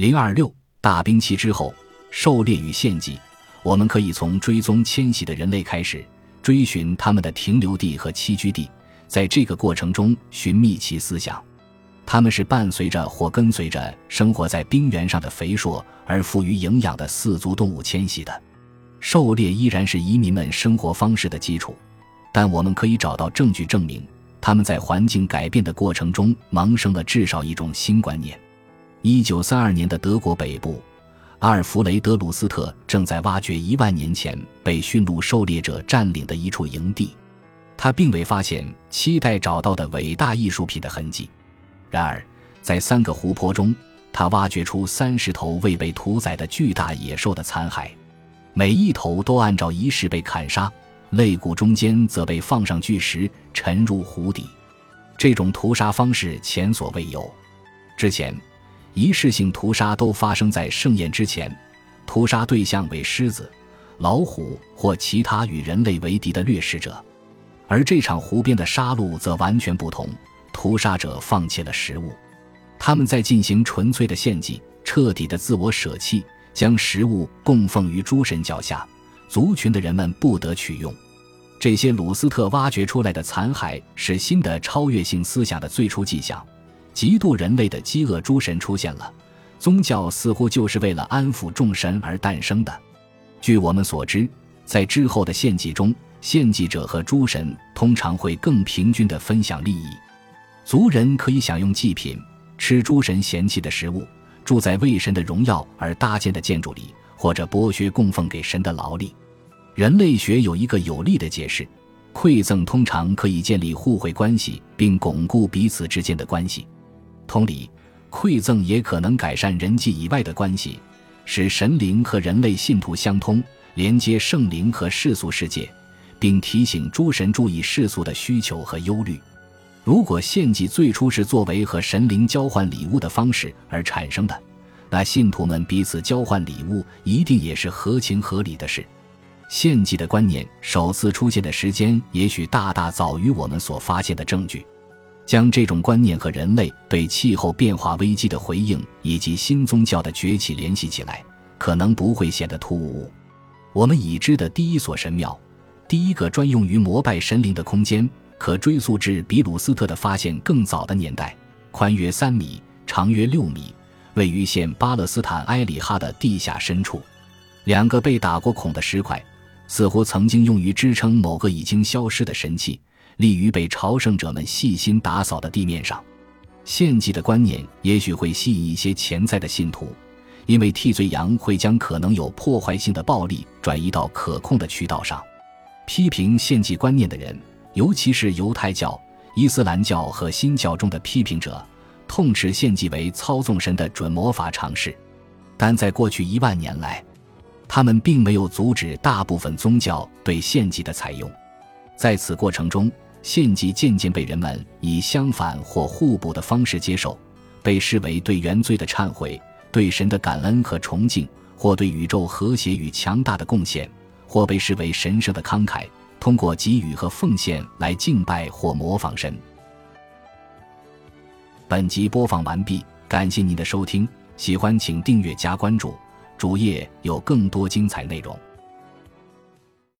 零二六大兵器之后，狩猎与献祭，我们可以从追踪迁徙的人类开始，追寻他们的停留地和栖居地，在这个过程中寻觅其思想。他们是伴随着或跟随着生活在冰原上的肥硕而富于营养的四足动物迁徙的。狩猎依然是移民们生活方式的基础，但我们可以找到证据证明，他们在环境改变的过程中萌生了至少一种新观念。一九三二年的德国北部，阿尔弗雷德·鲁斯特正在挖掘一万年前被驯鹿狩猎者占领的一处营地，他并未发现期待找到的伟大艺术品的痕迹。然而，在三个湖泊中，他挖掘出三十头未被屠宰的巨大野兽的残骸，每一头都按照仪式被砍杀，肋骨中间则被放上巨石，沉入湖底。这种屠杀方式前所未有。之前，仪式性屠杀都发生在盛宴之前，屠杀对象为狮子、老虎或其他与人类为敌的掠食者，而这场湖边的杀戮则完全不同。屠杀者放弃了食物，他们在进行纯粹的献祭，彻底的自我舍弃，将食物供奉于诸神脚下。族群的人们不得取用。这些鲁斯特挖掘出来的残骸是新的超越性思想的最初迹象。嫉妒人类的饥饿诸神出现了，宗教似乎就是为了安抚众神而诞生的。据我们所知，在之后的献祭中，献祭者和诸神通常会更平均地分享利益。族人可以享用祭品，吃诸神嫌弃的食物，住在为神的荣耀而搭建的建筑里，或者剥削供奉给神的劳力。人类学有一个有力的解释：馈赠通常可以建立互惠关系，并巩固彼此之间的关系。同理，馈赠也可能改善人际以外的关系，使神灵和人类信徒相通，连接圣灵和世俗世界，并提醒诸神注意世俗的需求和忧虑。如果献祭最初是作为和神灵交换礼物的方式而产生的，那信徒们彼此交换礼物一定也是合情合理的事。献祭的观念首次出现的时间也许大大早于我们所发现的证据。将这种观念和人类对气候变化危机的回应以及新宗教的崛起联系起来，可能不会显得突兀。我们已知的第一所神庙，第一个专用于膜拜神灵的空间。可追溯至比鲁斯特的发现更早的年代，宽约三米，长约六米，位于现巴勒斯坦埃里哈的地下深处。两个被打过孔的石块，似乎曾经用于支撑某个已经消失的神器，立于被朝圣者们细心打扫的地面上。献祭的观念也许会吸引一些潜在的信徒，因为替罪羊会将可能有破坏性的暴力转移到可控的渠道上。批评献祭观念的人。尤其是犹太教、伊斯兰教和新教中的批评者，痛斥献祭为操纵神的准魔法尝试，但在过去一万年来，他们并没有阻止大部分宗教对献祭的采用。在此过程中，献祭渐渐被人们以相反或互补的方式接受，被视为对原罪的忏悔、对神的感恩和崇敬，或对宇宙和谐与强大的贡献，或被视为神圣的慷慨。通过给予和奉献来敬拜或模仿神。本集播放完毕，感谢您的收听，喜欢请订阅加关注，主页有更多精彩内容。